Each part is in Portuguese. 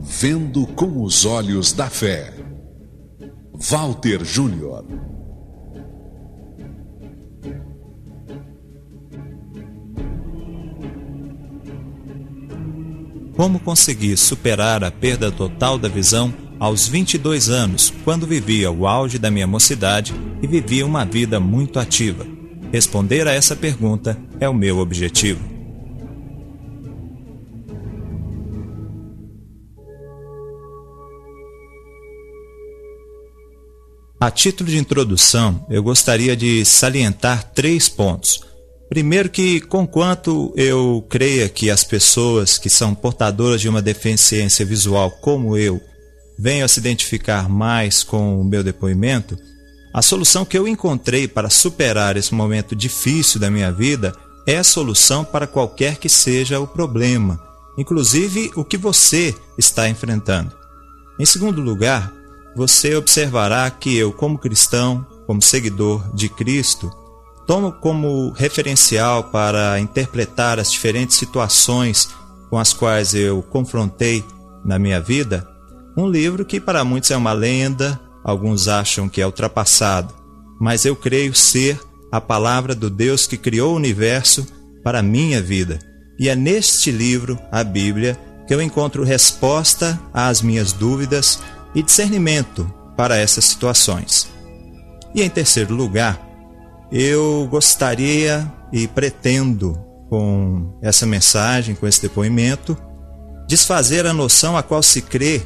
Vendo com os olhos da fé. Walter Júnior. Como consegui superar a perda total da visão aos 22 anos, quando vivia o auge da minha mocidade e vivia uma vida muito ativa? Responder a essa pergunta é o meu objetivo. A título de introdução, eu gostaria de salientar três pontos. Primeiro que, conquanto eu creia que as pessoas que são portadoras de uma deficiência visual como eu venham a se identificar mais com o meu depoimento, a solução que eu encontrei para superar esse momento difícil da minha vida é a solução para qualquer que seja o problema, inclusive o que você está enfrentando. Em segundo lugar, você observará que eu, como cristão, como seguidor de Cristo, tomo como referencial para interpretar as diferentes situações com as quais eu confrontei na minha vida um livro que para muitos é uma lenda, alguns acham que é ultrapassado, mas eu creio ser a palavra do Deus que criou o universo para a minha vida. E é neste livro, a Bíblia, que eu encontro resposta às minhas dúvidas e discernimento para essas situações. E em terceiro lugar, eu gostaria e pretendo, com essa mensagem, com esse depoimento, desfazer a noção a qual se crê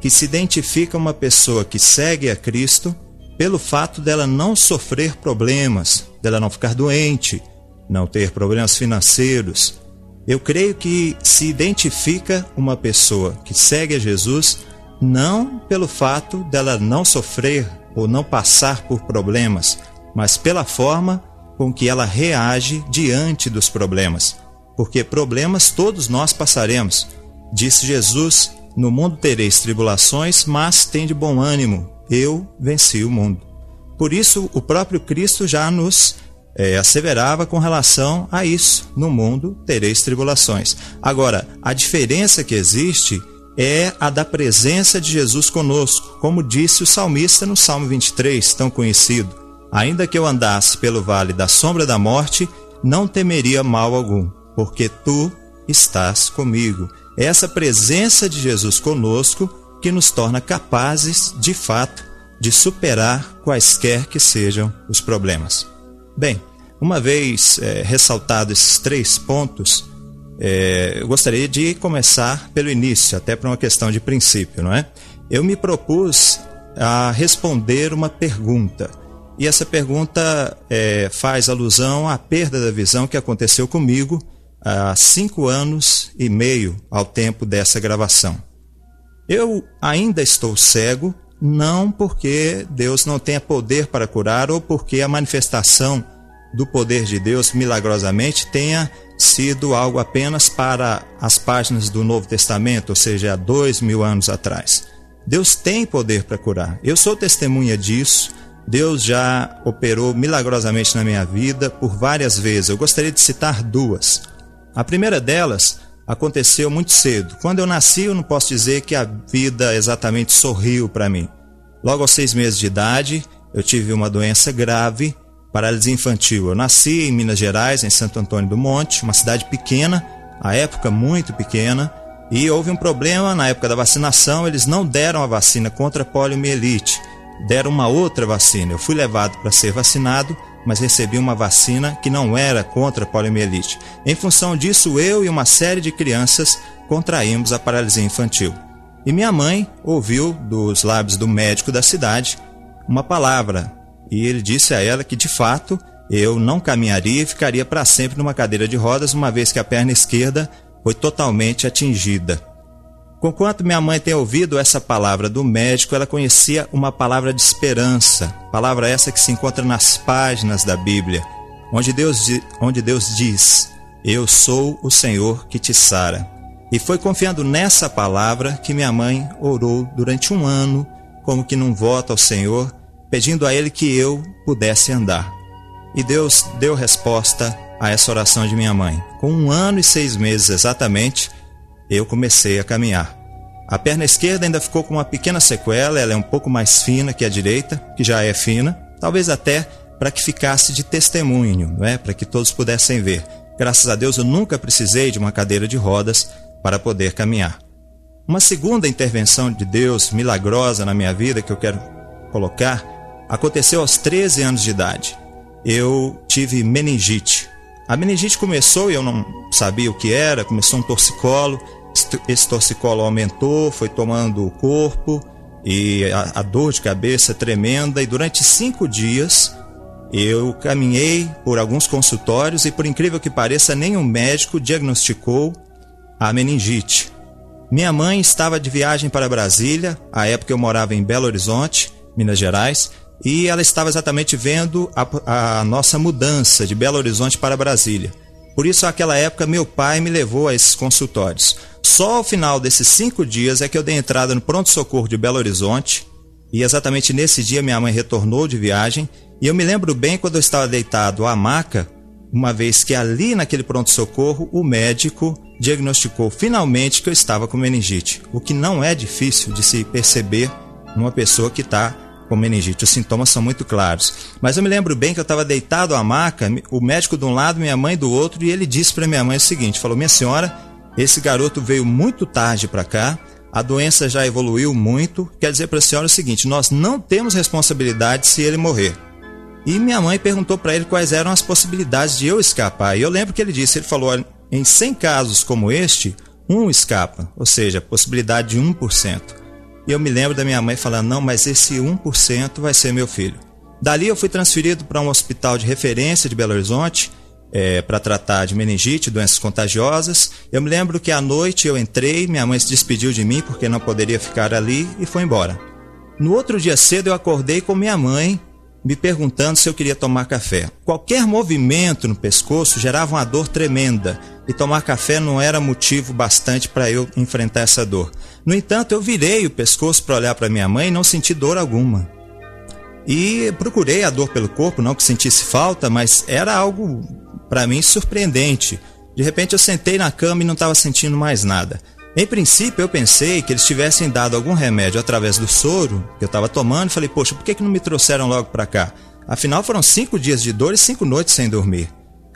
que se identifica uma pessoa que segue a Cristo pelo fato dela não sofrer problemas, dela não ficar doente, não ter problemas financeiros. Eu creio que se identifica uma pessoa que segue a Jesus não pelo fato dela não sofrer ou não passar por problemas, mas pela forma com que ela reage diante dos problemas. Porque problemas todos nós passaremos. Disse Jesus: No mundo tereis tribulações, mas tem de bom ânimo, eu venci o mundo. Por isso, o próprio Cristo já nos é, asseverava com relação a isso: No mundo tereis tribulações. Agora, a diferença que existe é a da presença de Jesus conosco, como disse o salmista no Salmo 23, tão conhecido. Ainda que eu andasse pelo vale da sombra da morte, não temeria mal algum, porque tu estás comigo. É essa presença de Jesus conosco que nos torna capazes, de fato, de superar quaisquer que sejam os problemas. Bem, uma vez é, ressaltado esses três pontos, é, eu gostaria de começar pelo início, até para uma questão de princípio, não é? Eu me propus a responder uma pergunta. E essa pergunta é, faz alusão à perda da visão que aconteceu comigo há cinco anos e meio ao tempo dessa gravação. Eu ainda estou cego, não porque Deus não tenha poder para curar ou porque a manifestação do poder de Deus milagrosamente tenha sido algo apenas para as páginas do Novo Testamento, ou seja, há dois mil anos atrás. Deus tem poder para curar. Eu sou testemunha disso. Deus já operou milagrosamente na minha vida por várias vezes. Eu gostaria de citar duas. A primeira delas aconteceu muito cedo. Quando eu nasci, eu não posso dizer que a vida exatamente sorriu para mim. Logo aos seis meses de idade, eu tive uma doença grave paralisia infantil. Eu nasci em Minas Gerais, em Santo Antônio do Monte, uma cidade pequena, à época muito pequena, e houve um problema na época da vacinação, eles não deram a vacina contra a poliomielite, deram uma outra vacina. Eu fui levado para ser vacinado, mas recebi uma vacina que não era contra a poliomielite. Em função disso, eu e uma série de crianças contraímos a paralisia infantil. E minha mãe ouviu dos lábios do médico da cidade uma palavra e ele disse a ela que de fato eu não caminharia e ficaria para sempre numa cadeira de rodas, uma vez que a perna esquerda foi totalmente atingida. Conquanto minha mãe tem ouvido essa palavra do médico, ela conhecia uma palavra de esperança, palavra essa que se encontra nas páginas da Bíblia, onde Deus, onde Deus diz: Eu sou o Senhor que te sara. E foi confiando nessa palavra que minha mãe orou durante um ano, como que num voto ao Senhor, pedindo a ele que eu pudesse andar. E Deus deu resposta a essa oração de minha mãe. Com um ano e seis meses exatamente, eu comecei a caminhar. A perna esquerda ainda ficou com uma pequena sequela, ela é um pouco mais fina que a direita, que já é fina, talvez até para que ficasse de testemunho, não é? para que todos pudessem ver. Graças a Deus eu nunca precisei de uma cadeira de rodas para poder caminhar. Uma segunda intervenção de Deus milagrosa na minha vida que eu quero colocar aconteceu aos 13 anos de idade. Eu tive meningite. A meningite começou e eu não sabia o que era, começou um torcicolo. Esse torcicolo aumentou, foi tomando o corpo e a, a dor de cabeça tremenda. E durante cinco dias eu caminhei por alguns consultórios e, por incrível que pareça, nenhum médico diagnosticou a meningite. Minha mãe estava de viagem para Brasília, à época eu morava em Belo Horizonte, Minas Gerais, e ela estava exatamente vendo a, a nossa mudança de Belo Horizonte para Brasília. Por isso, naquela época, meu pai me levou a esses consultórios. Só ao final desses cinco dias é que eu dei entrada no pronto-socorro de Belo Horizonte, e exatamente nesse dia minha mãe retornou de viagem, e eu me lembro bem quando eu estava deitado à maca, uma vez que ali naquele pronto-socorro o médico diagnosticou finalmente que eu estava com meningite, o que não é difícil de se perceber numa pessoa que está com meningite. Os sintomas são muito claros. Mas eu me lembro bem que eu estava deitado à maca, o médico de um lado, minha mãe do outro, e ele disse para minha mãe o seguinte: falou, minha senhora, esse garoto veio muito tarde para cá, a doença já evoluiu muito. Quer dizer para a senhora o seguinte: nós não temos responsabilidade se ele morrer. E minha mãe perguntou para ele quais eram as possibilidades de eu escapar. E eu lembro que ele disse: ele falou, em 100 casos como este, um escapa, ou seja, possibilidade de 1%. E eu me lembro da minha mãe falando: não, mas esse 1% vai ser meu filho. Dali eu fui transferido para um hospital de referência de Belo Horizonte é, para tratar de meningite, doenças contagiosas. Eu me lembro que à noite eu entrei, minha mãe se despediu de mim porque não poderia ficar ali e foi embora. No outro dia cedo eu acordei com minha mãe me perguntando se eu queria tomar café. Qualquer movimento no pescoço gerava uma dor tremenda e tomar café não era motivo bastante para eu enfrentar essa dor. No entanto, eu virei o pescoço para olhar para minha mãe e não senti dor alguma. E procurei a dor pelo corpo, não que sentisse falta, mas era algo para mim surpreendente. De repente eu sentei na cama e não estava sentindo mais nada. Em princípio, eu pensei que eles tivessem dado algum remédio através do soro que eu estava tomando e falei, poxa, por que, que não me trouxeram logo para cá? Afinal, foram cinco dias de dor e cinco noites sem dormir.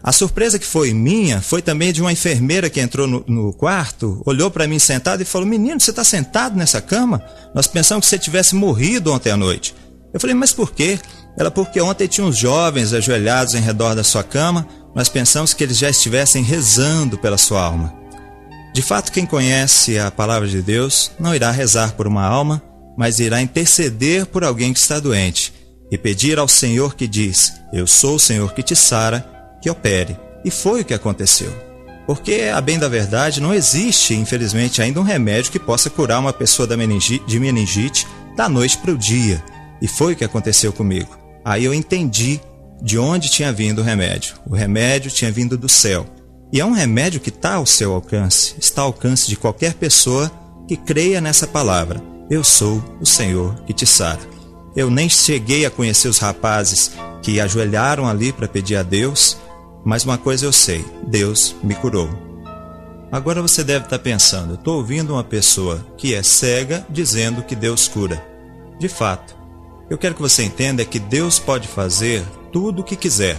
A surpresa que foi minha foi também de uma enfermeira que entrou no, no quarto, olhou para mim sentado e falou: Menino, você está sentado nessa cama? Nós pensamos que você tivesse morrido ontem à noite. Eu falei: Mas por quê? Ela, porque ontem tinha uns jovens ajoelhados em redor da sua cama, nós pensamos que eles já estivessem rezando pela sua alma. De fato, quem conhece a palavra de Deus não irá rezar por uma alma, mas irá interceder por alguém que está doente e pedir ao Senhor que diz: Eu sou o Senhor que te sara, que opere. E foi o que aconteceu. Porque, a bem da verdade, não existe, infelizmente, ainda um remédio que possa curar uma pessoa de meningite da noite para o dia. E foi o que aconteceu comigo. Aí eu entendi de onde tinha vindo o remédio. O remédio tinha vindo do céu. E é um remédio que está ao seu alcance, está ao alcance de qualquer pessoa que creia nessa palavra. Eu sou o Senhor que te sara. Eu nem cheguei a conhecer os rapazes que ajoelharam ali para pedir a Deus, mas uma coisa eu sei: Deus me curou. Agora você deve estar tá pensando, estou ouvindo uma pessoa que é cega dizendo que Deus cura. De fato, eu quero que você entenda que Deus pode fazer tudo o que quiser,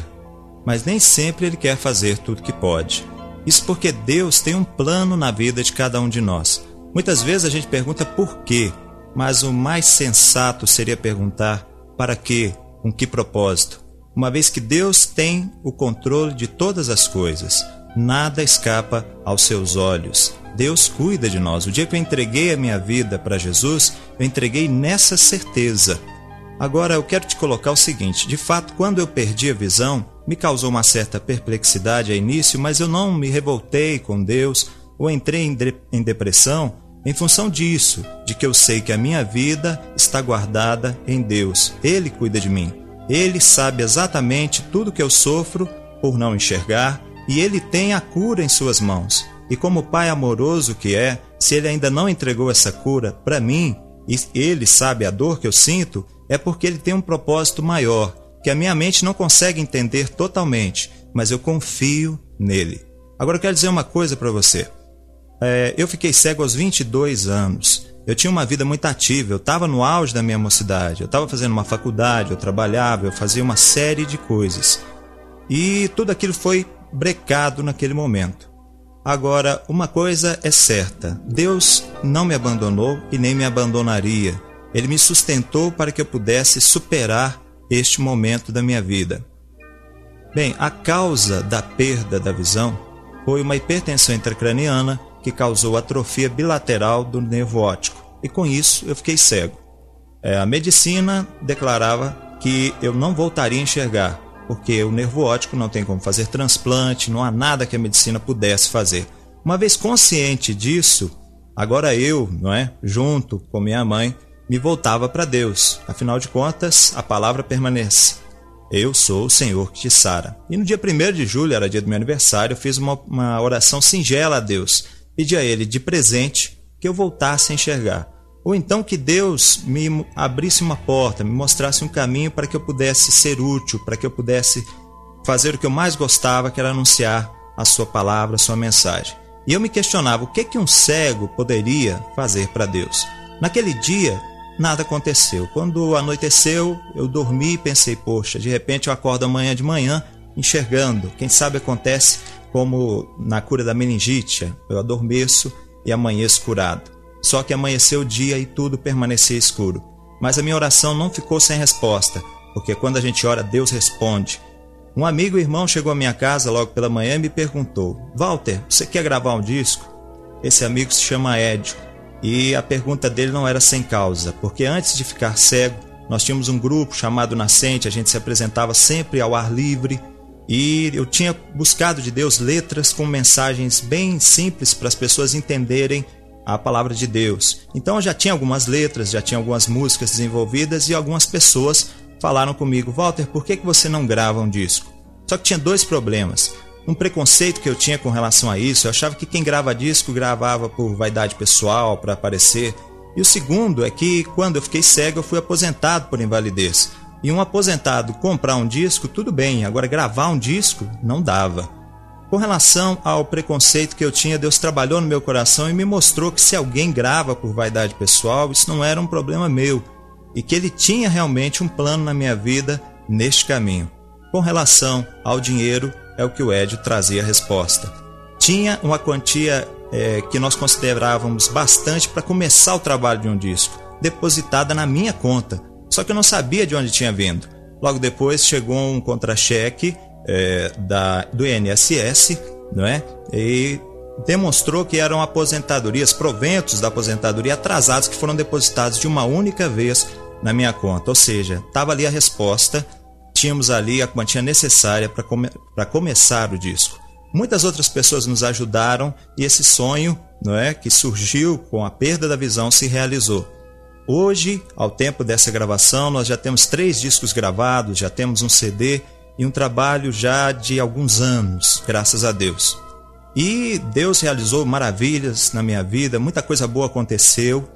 mas nem sempre ele quer fazer tudo que pode. Isso porque Deus tem um plano na vida de cada um de nós. Muitas vezes a gente pergunta por quê, mas o mais sensato seria perguntar para quê, com que propósito. Uma vez que Deus tem o controle de todas as coisas, nada escapa aos seus olhos. Deus cuida de nós. O dia que eu entreguei a minha vida para Jesus, eu entreguei nessa certeza. Agora eu quero te colocar o seguinte: de fato, quando eu perdi a visão, me causou uma certa perplexidade a início, mas eu não me revoltei com Deus ou entrei em, de em depressão em função disso, de que eu sei que a minha vida está guardada em Deus. Ele cuida de mim. Ele sabe exatamente tudo que eu sofro por não enxergar e ele tem a cura em suas mãos. E como pai amoroso que é, se ele ainda não entregou essa cura para mim, e ele sabe a dor que eu sinto, é porque ele tem um propósito maior que a minha mente não consegue entender totalmente, mas eu confio nele. Agora eu quero dizer uma coisa para você. É, eu fiquei cego aos 22 anos. Eu tinha uma vida muito ativa, eu estava no auge da minha mocidade, eu estava fazendo uma faculdade, eu trabalhava, eu fazia uma série de coisas. E tudo aquilo foi brecado naquele momento. Agora, uma coisa é certa: Deus não me abandonou e nem me abandonaria. Ele me sustentou para que eu pudesse superar este momento da minha vida. Bem, a causa da perda da visão foi uma hipertensão intracraniana que causou atrofia bilateral do nervo óptico, e com isso eu fiquei cego. É, a medicina declarava que eu não voltaria a enxergar, porque o nervo óptico não tem como fazer transplante, não há nada que a medicina pudesse fazer. Uma vez consciente disso, agora eu, não é, junto com minha mãe, me voltava para Deus. Afinal de contas, a palavra permanece. Eu sou o Senhor que te sara. E no dia 1 de julho, era dia do meu aniversário, eu fiz uma, uma oração singela a Deus, Pedi a ele de presente que eu voltasse a enxergar. Ou então que Deus me abrisse uma porta, me mostrasse um caminho para que eu pudesse ser útil, para que eu pudesse fazer o que eu mais gostava, que era anunciar a sua palavra, a sua mensagem. E eu me questionava o que que um cego poderia fazer para Deus. Naquele dia, nada aconteceu. Quando anoiteceu, eu dormi e pensei, poxa, de repente eu acordo amanhã de manhã enxergando. Quem sabe acontece como na cura da meningite, eu adormeço e amanheço curado. Só que amanheceu o dia e tudo permanecia escuro. Mas a minha oração não ficou sem resposta, porque quando a gente ora, Deus responde. Um amigo e irmão chegou à minha casa logo pela manhã e me perguntou: Walter, você quer gravar um disco? Esse amigo se chama Edio. E a pergunta dele não era sem causa, porque antes de ficar cego, nós tínhamos um grupo chamado Nascente, a gente se apresentava sempre ao ar livre e eu tinha buscado de Deus letras com mensagens bem simples para as pessoas entenderem a palavra de Deus. Então eu já tinha algumas letras, já tinha algumas músicas desenvolvidas e algumas pessoas falaram comigo: Walter, por que, que você não grava um disco? Só que tinha dois problemas. Um preconceito que eu tinha com relação a isso, eu achava que quem grava disco gravava por vaidade pessoal, para aparecer. E o segundo é que quando eu fiquei cego, eu fui aposentado por invalidez. E um aposentado comprar um disco, tudo bem, agora gravar um disco não dava. Com relação ao preconceito que eu tinha, Deus trabalhou no meu coração e me mostrou que se alguém grava por vaidade pessoal, isso não era um problema meu e que Ele tinha realmente um plano na minha vida neste caminho. Com relação ao dinheiro, é o que o Edio trazia a resposta. Tinha uma quantia é, que nós considerávamos bastante para começar o trabalho de um disco, depositada na minha conta, só que eu não sabia de onde tinha vindo. Logo depois chegou um contra-cheque é, do INSS, não é? E demonstrou que eram aposentadorias, proventos da aposentadoria atrasados que foram depositados de uma única vez na minha conta. Ou seja, estava ali a resposta, tínhamos ali a quantia necessária para come, começar o disco. Muitas outras pessoas nos ajudaram e esse sonho, não é, que surgiu com a perda da visão se realizou. Hoje, ao tempo dessa gravação, nós já temos três discos gravados, já temos um CD e um trabalho já de alguns anos, graças a Deus. E Deus realizou maravilhas na minha vida, muita coisa boa aconteceu.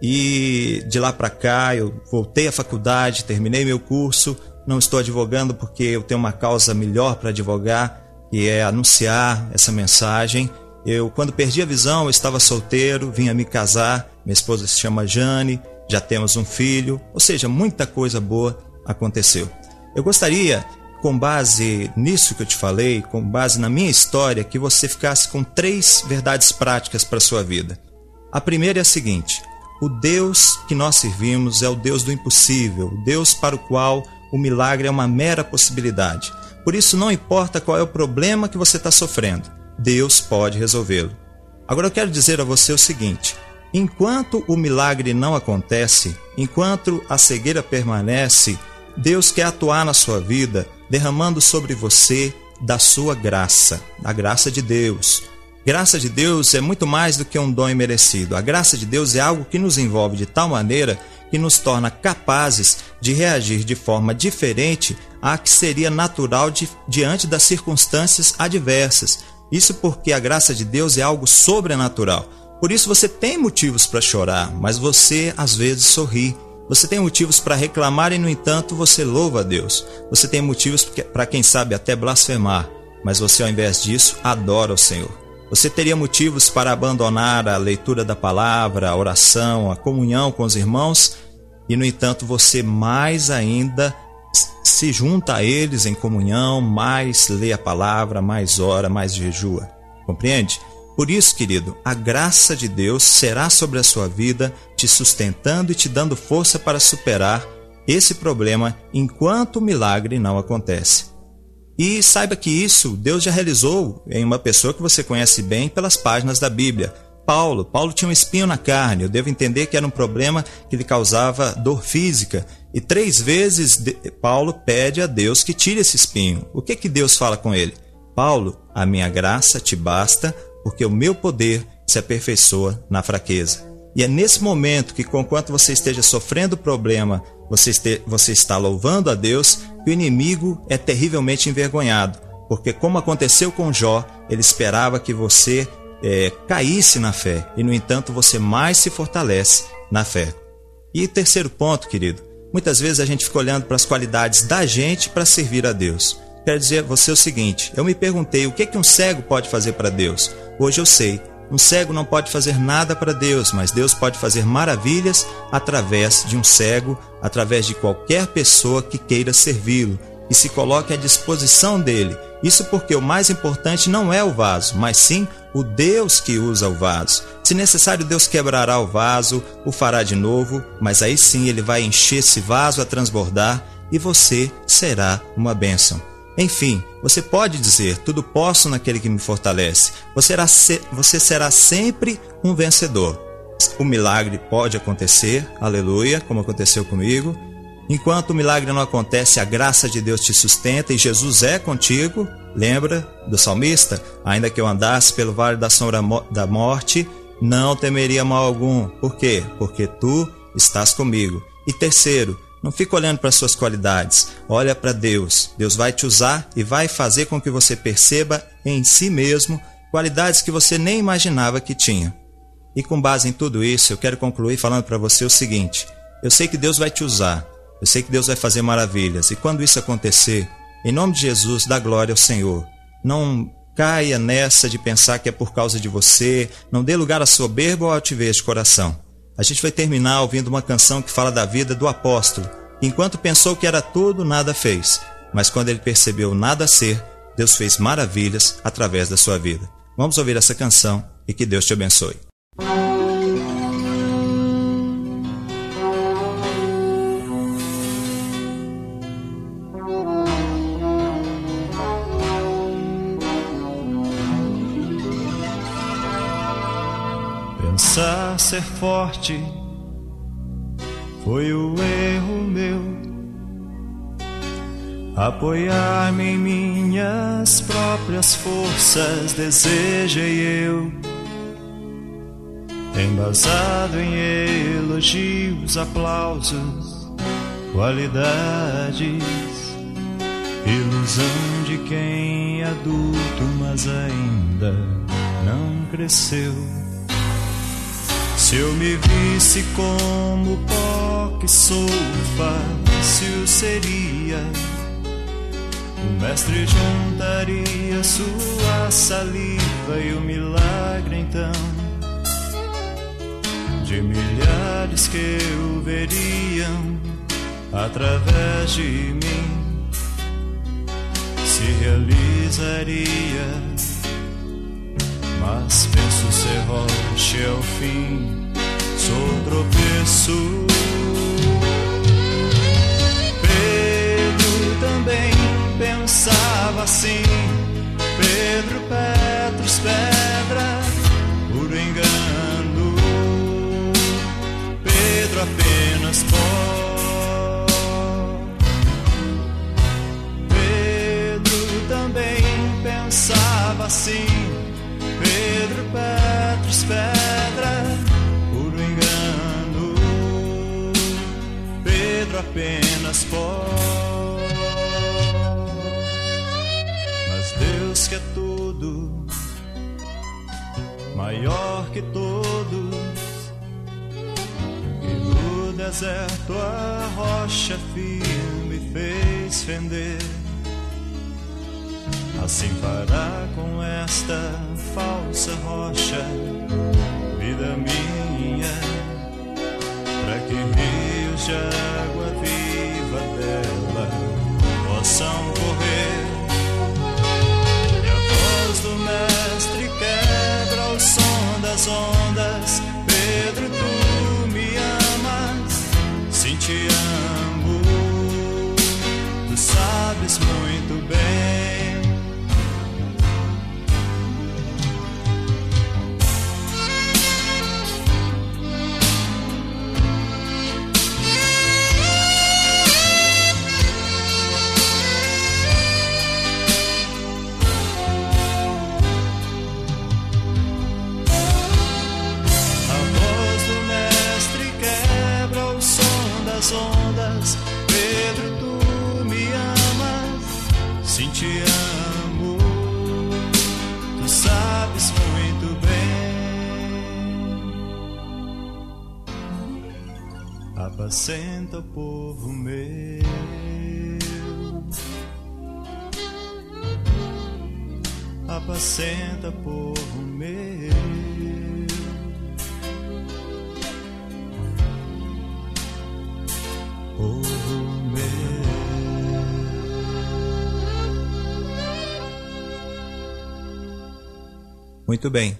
E de lá para cá eu voltei à faculdade, terminei meu curso. Não estou advogando porque eu tenho uma causa melhor para advogar, que é anunciar essa mensagem. Eu, quando perdi a visão, eu estava solteiro, vinha me casar. Minha esposa se chama Jane já temos um filho, ou seja, muita coisa boa aconteceu. Eu gostaria, com base nisso que eu te falei, com base na minha história, que você ficasse com três verdades práticas para a sua vida. A primeira é a seguinte: o Deus que nós servimos é o Deus do impossível, o Deus para o qual o milagre é uma mera possibilidade. Por isso, não importa qual é o problema que você está sofrendo, Deus pode resolvê-lo. Agora, eu quero dizer a você o seguinte: Enquanto o milagre não acontece, enquanto a cegueira permanece, Deus quer atuar na sua vida, derramando sobre você da sua graça, a graça de Deus. Graça de Deus é muito mais do que um dom imerecido. A graça de Deus é algo que nos envolve de tal maneira que nos torna capazes de reagir de forma diferente à que seria natural de, diante das circunstâncias adversas. Isso porque a graça de Deus é algo sobrenatural. Por isso você tem motivos para chorar, mas você às vezes sorri. Você tem motivos para reclamar e, no entanto, você louva a Deus. Você tem motivos para, quem sabe, até blasfemar. mas você, ao invés disso, adora o Senhor. Você teria motivos para abandonar a leitura da palavra, a oração, a comunhão com os irmãos, e no entanto você mais ainda se junta a eles em comunhão, mais lê a palavra, mais ora, mais jejua. Compreende? Por isso, querido, a graça de Deus será sobre a sua vida, te sustentando e te dando força para superar esse problema enquanto o milagre não acontece. E saiba que isso Deus já realizou em uma pessoa que você conhece bem pelas páginas da Bíblia. Paulo. Paulo tinha um espinho na carne. Eu devo entender que era um problema que lhe causava dor física. E três vezes Paulo pede a Deus que tire esse espinho. O que que Deus fala com ele? Paulo, a minha graça te basta, porque o meu poder se aperfeiçoa na fraqueza. E é nesse momento que, conquanto você esteja sofrendo problema, você, este, você está louvando a Deus, que o inimigo é terrivelmente envergonhado. Porque, como aconteceu com Jó, ele esperava que você é, caísse na fé, e no entanto você mais se fortalece na fé. E terceiro ponto, querido, muitas vezes a gente fica olhando para as qualidades da gente para servir a Deus. Quero dizer a você o seguinte: eu me perguntei o que, que um cego pode fazer para Deus. Hoje eu sei. Um cego não pode fazer nada para Deus, mas Deus pode fazer maravilhas através de um cego, através de qualquer pessoa que queira servi-lo e se coloque à disposição dele isso porque o mais importante não é o vaso, mas sim o Deus que usa o vaso. Se necessário, Deus quebrará o vaso, o fará de novo, mas aí sim ele vai encher esse vaso a transbordar e você será uma bênção. Enfim, você pode dizer: Tudo posso naquele que me fortalece. Você será, você será sempre um vencedor. O milagre pode acontecer, aleluia, como aconteceu comigo Enquanto o milagre não acontece, a graça de Deus te sustenta e Jesus é contigo. Lembra do salmista? Ainda que eu andasse pelo vale da sombra da morte, não temeria mal algum. Por quê? Porque tu estás comigo. E terceiro, não fica olhando para suas qualidades. Olha para Deus. Deus vai te usar e vai fazer com que você perceba em si mesmo qualidades que você nem imaginava que tinha. E com base em tudo isso, eu quero concluir falando para você o seguinte: eu sei que Deus vai te usar. Eu sei que Deus vai fazer maravilhas. E quando isso acontecer, em nome de Jesus, dá glória ao Senhor. Não caia nessa de pensar que é por causa de você. Não dê lugar à soberba ou altivez de coração. A gente vai terminar ouvindo uma canção que fala da vida do apóstolo. Enquanto pensou que era tudo, nada fez. Mas quando ele percebeu nada ser, Deus fez maravilhas através da sua vida. Vamos ouvir essa canção e que Deus te abençoe. Forte foi o erro meu. Apoiar-me em minhas próprias forças, desejei eu. Embasado em elogios, aplausos, qualidades, ilusão de quem é adulto, mas ainda não cresceu. Se eu me visse como pó que sou, fácil seria. O mestre juntaria sua saliva e o milagre então de milhares que o veriam através de mim se realizaria mas penso ser rocha ao fim, sou tropeço. Apenas pó. Mas Deus que é tudo, maior que todos. E no deserto a rocha firme fez fender Assim fará com esta falsa rocha, vida minha, para que rios de água viva dela possam correr. E a voz do Mestre quebra o som das ondas. Apacenta, povo meu. meu. Muito bem.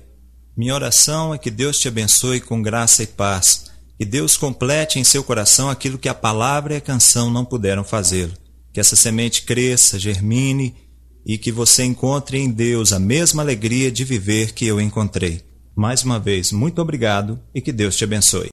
Minha oração é que Deus te abençoe com graça e paz. Que Deus complete em seu coração aquilo que a palavra e a canção não puderam fazer. Que essa semente cresça, germine e que você encontre em Deus a mesma alegria de viver que eu encontrei. Mais uma vez, muito obrigado e que Deus te abençoe.